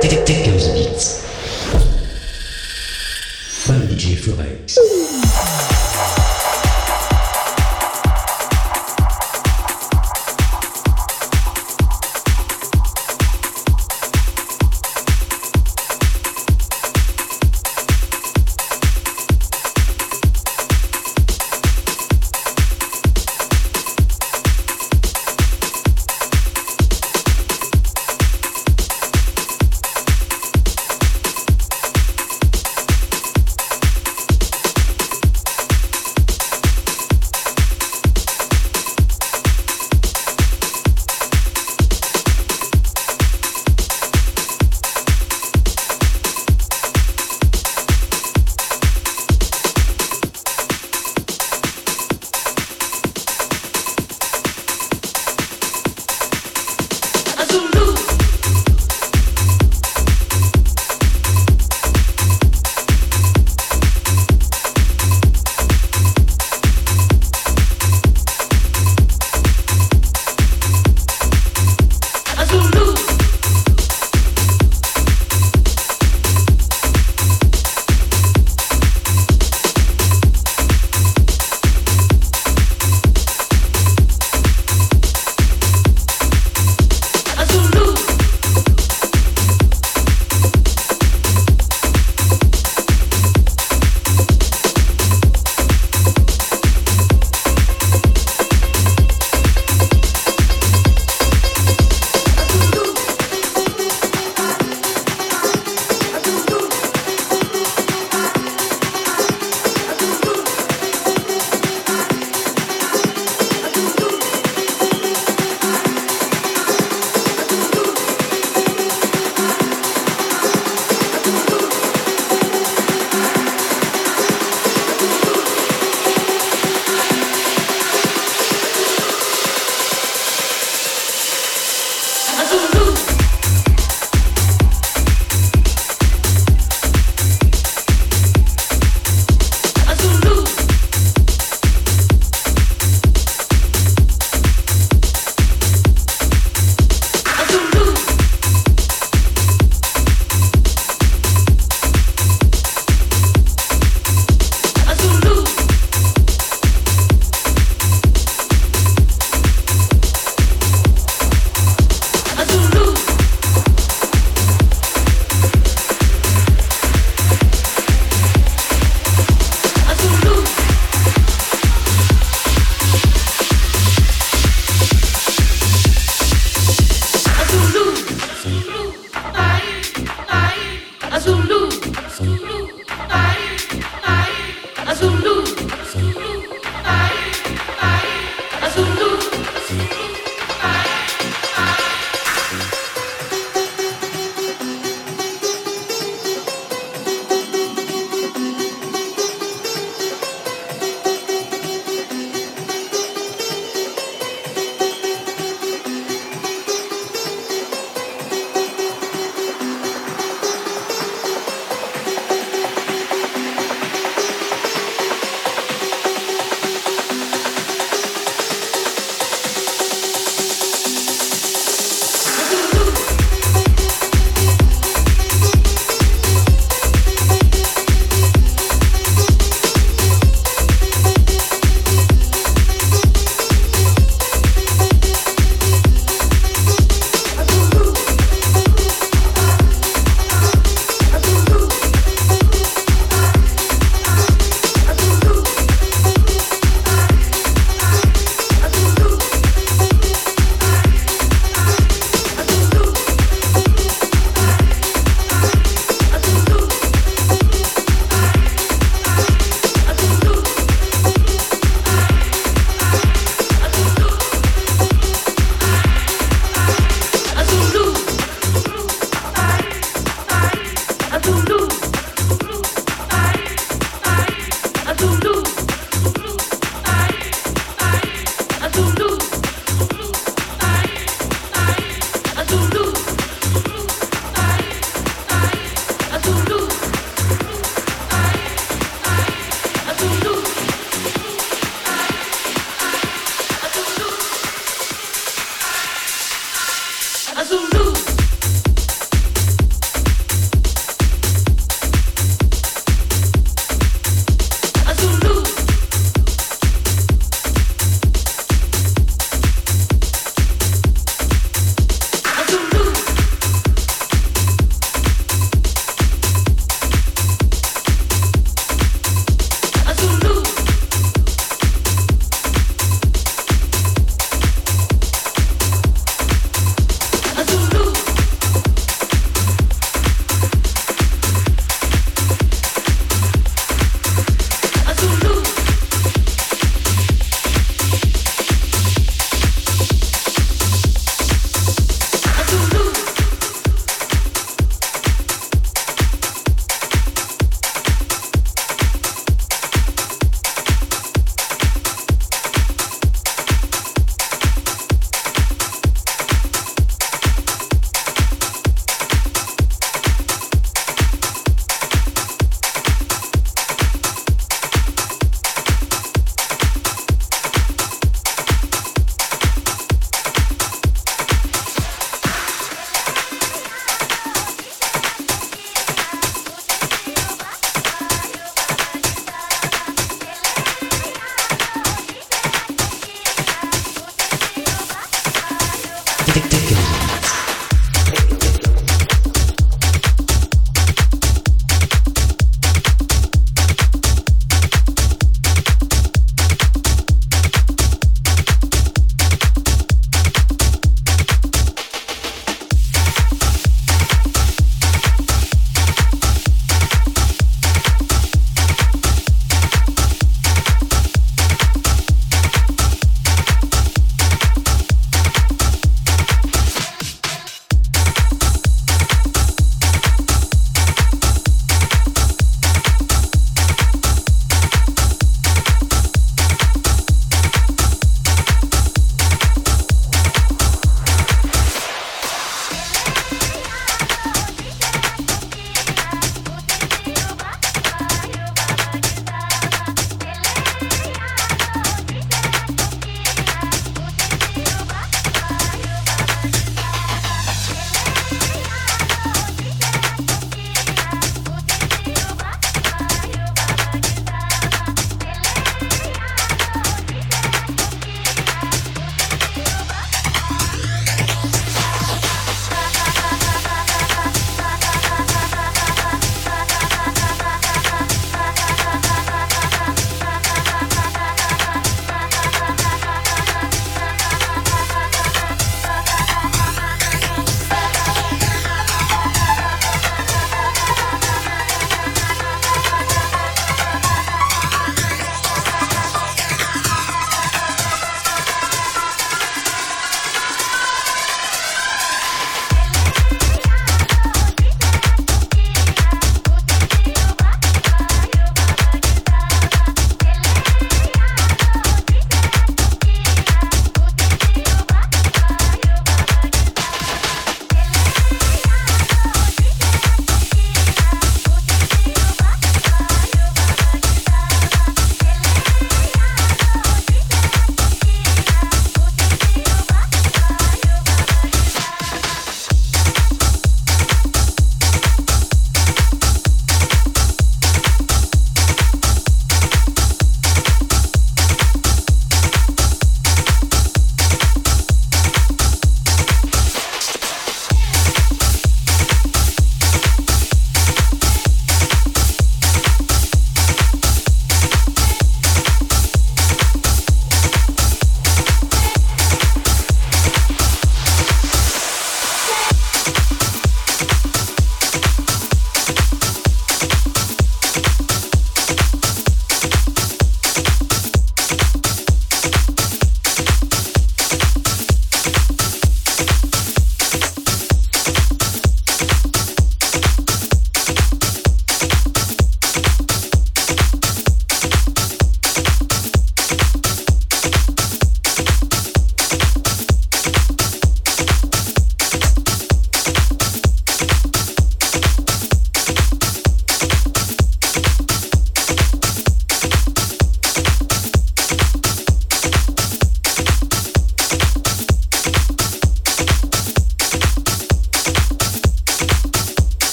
Dickens Beats. By DJ Flex.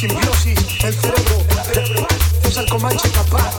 simbiosis, el cerebro, el cerebro, es el comanche capaz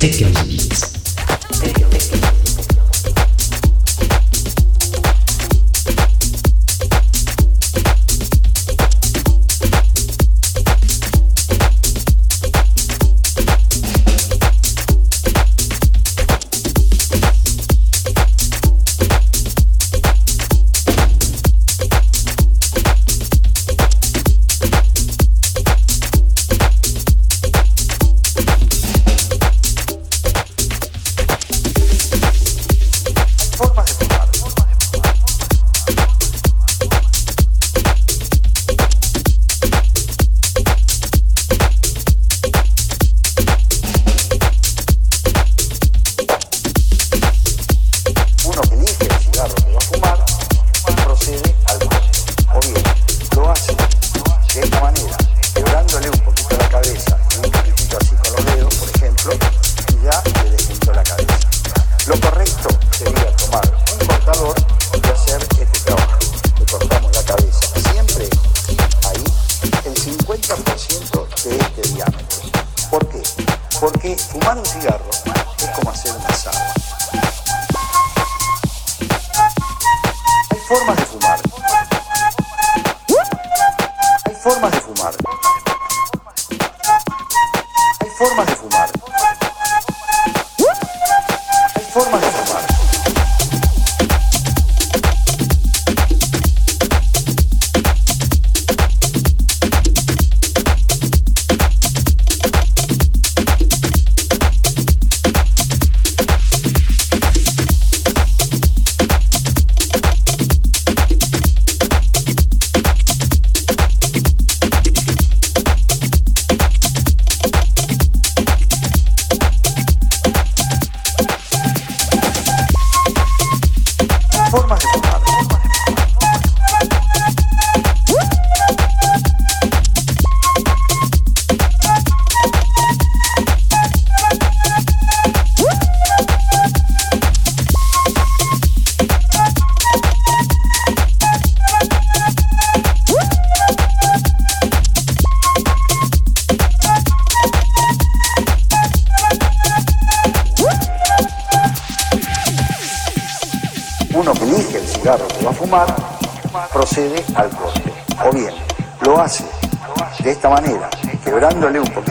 Dickens.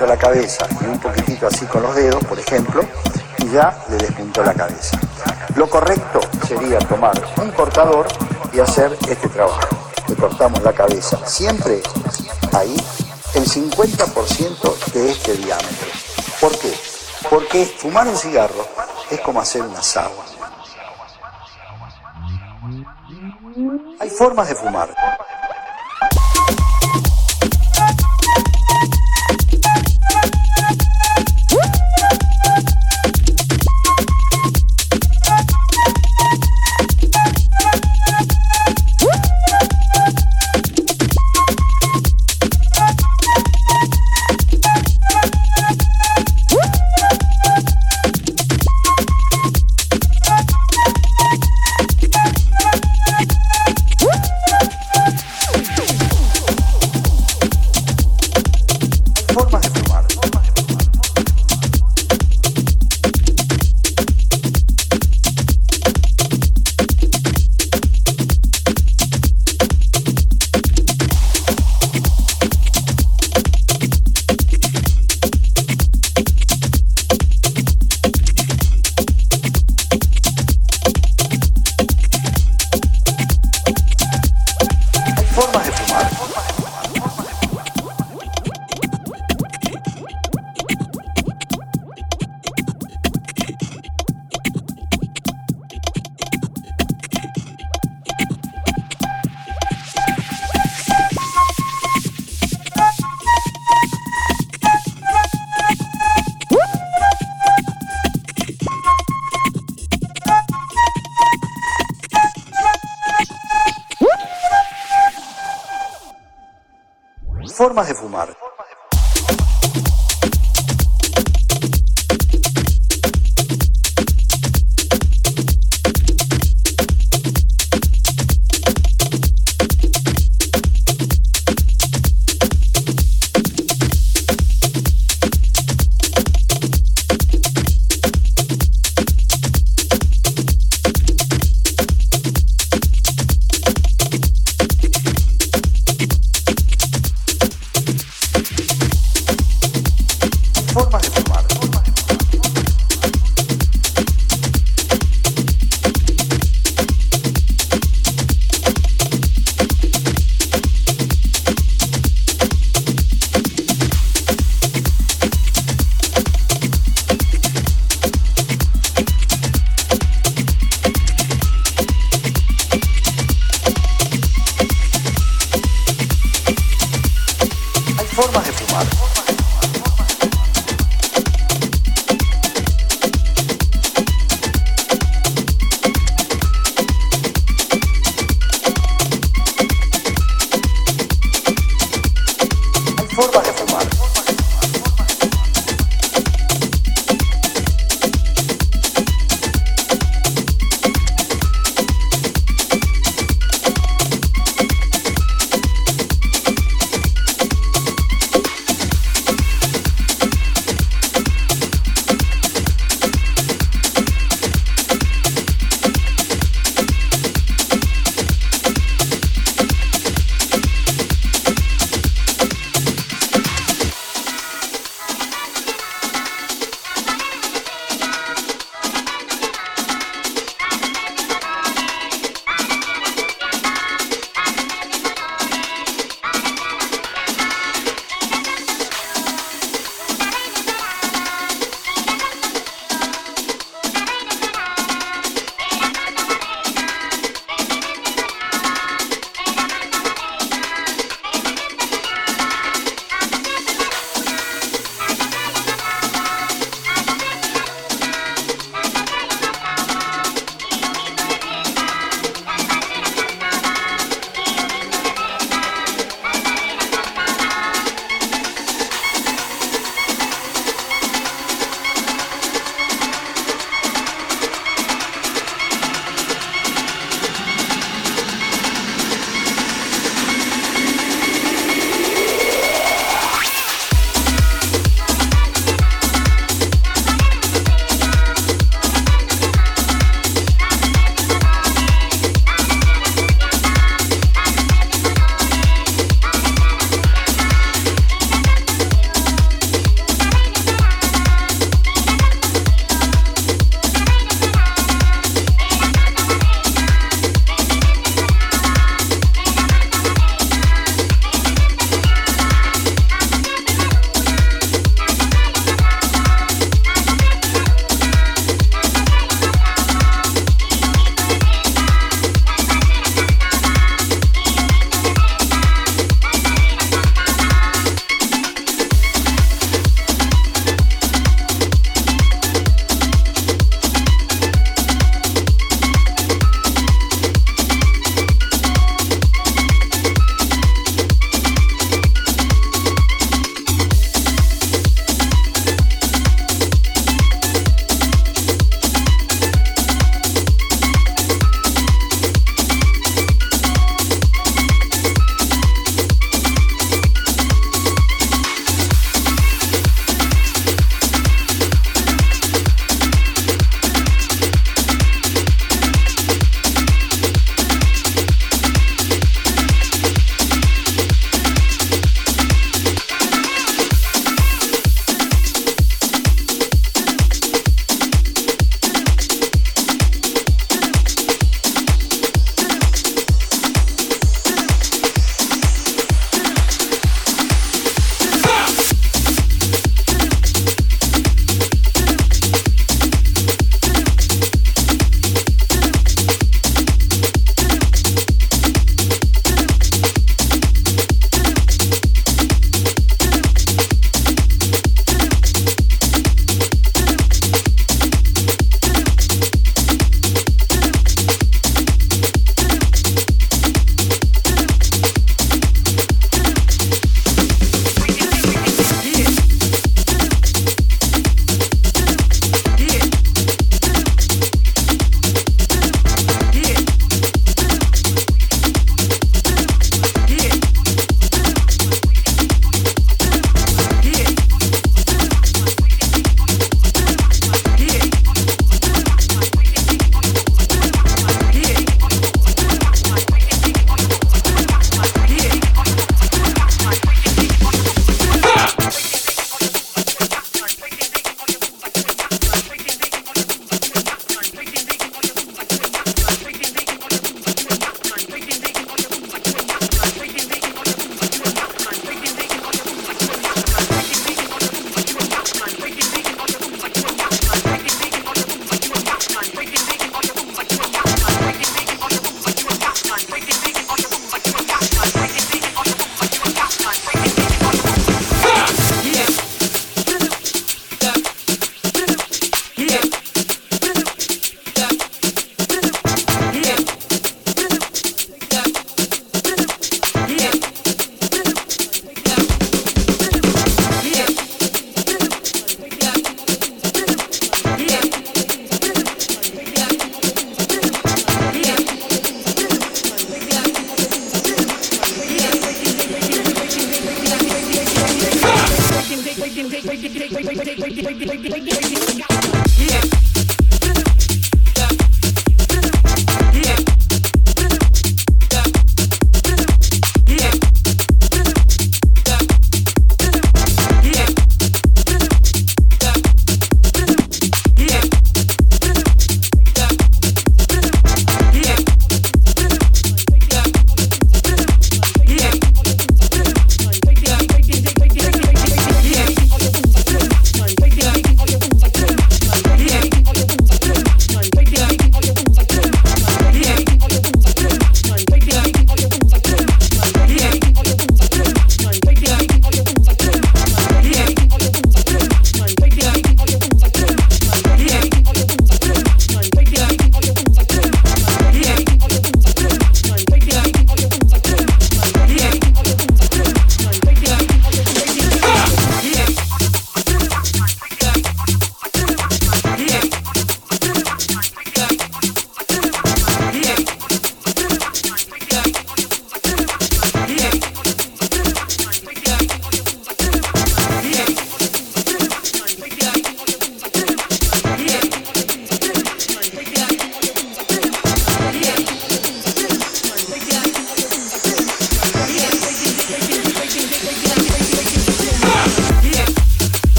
Poquito la cabeza y un poquitito así con los dedos, por ejemplo, y ya le despuntó la cabeza. Lo correcto sería tomar un cortador y hacer este trabajo. Le cortamos la cabeza siempre ahí el 50% de este diámetro. ¿Por qué? Porque fumar un cigarro es como hacer una asado. Hay formas de fumar.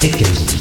tickets.